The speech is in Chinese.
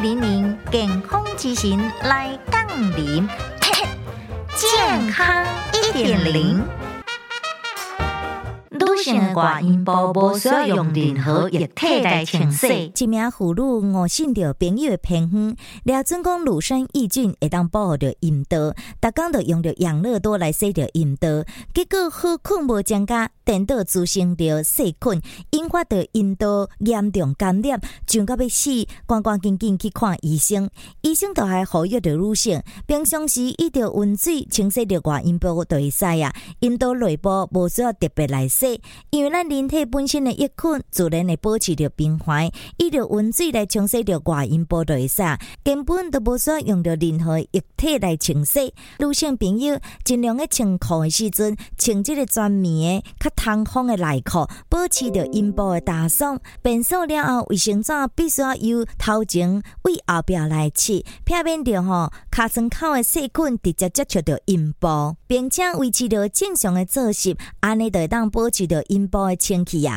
零零健康之行来杠铃，健康一点零。女性的外阴部无需要用任何液体来清洗。一名妇女误信着朋友的偏方，了准讲乳酸抑菌会当保护着阴道，逐工就用着养乐多来洗着阴道，结果好困无增加，颠倒滋生着细菌，引发着阴道严重感染，上到要死，赶赶紧紧去看医生。医生都还呼吁着女性，平常时一着温水清洗着外阴部就会使啊，阴道内部无需要特别来洗。因为咱人体本身的益菌自然会保持着平衡，伊着温水来冲洗着外阴部就会使，根本都无需要用着任何液体来清洗。女性朋友尽量的穿裤的时阵，穿这个专棉的、较通风的内裤，保持着阴部的大爽。便所了后，卫生纸必须要由头前为后壁来拭，避免着吼卡层口的细菌直接接触着阴部，并且维持着正常的作息，安尼就会当保持着音波的清气呀。